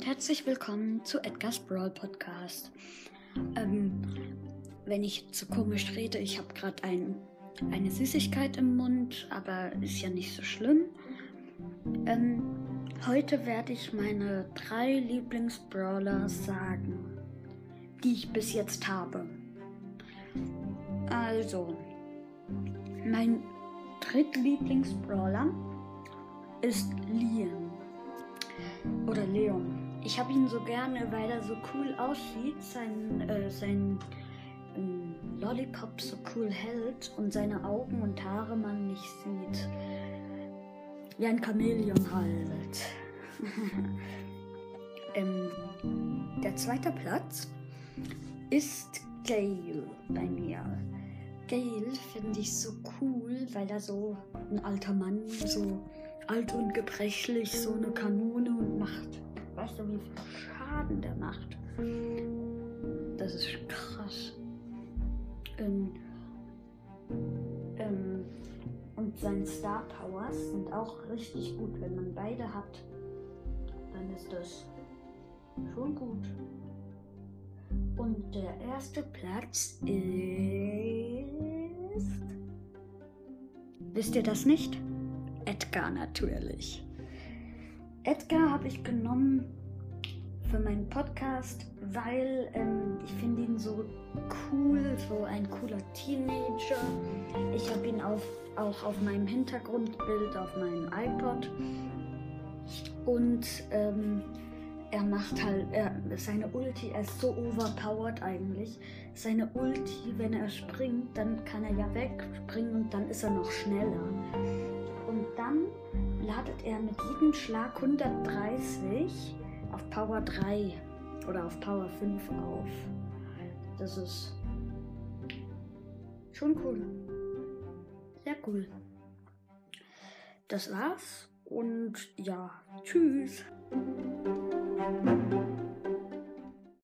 und herzlich willkommen zu Edgar's Brawl Podcast. Ähm, wenn ich so komisch rede, ich habe gerade ein, eine Süßigkeit im Mund, aber ist ja nicht so schlimm. Ähm, heute werde ich meine drei Lieblingsbrawler sagen, die ich bis jetzt habe. Also, mein drittlieblingsbrawler ist Liam. Oder Leon. Ich habe ihn so gerne, weil er so cool aussieht, sein, äh, sein ähm, Lollipop so cool hält und seine Augen und Haare man nicht sieht. Wie ein Chamäleon halt. ähm, der zweite Platz ist Gail bei mir. Gail finde ich so cool, weil er so ein alter Mann so alt und gebrechlich so eine Kanone und macht. Weißt du, wie viel Schaden der macht? Das ist krass. Ähm, ähm, und seine Star Powers sind auch richtig gut. Wenn man beide hat, dann ist das schon gut. Und der erste Platz ist. Wisst ihr das nicht? Edgar natürlich. Edgar habe ich genommen für meinen Podcast, weil ähm, ich finde ihn so cool, so ein cooler Teenager. Ich habe ihn auf, auch auf meinem Hintergrundbild auf meinem iPod. Und ähm, er macht halt, er, seine Ulti, er ist so overpowered eigentlich. Seine Ulti, wenn er springt, dann kann er ja wegspringen und dann ist er noch schneller ladet er mit jedem Schlag 130 auf Power 3 oder auf Power 5 auf. Das ist schon cool. Sehr cool. Das war's und ja, tschüss.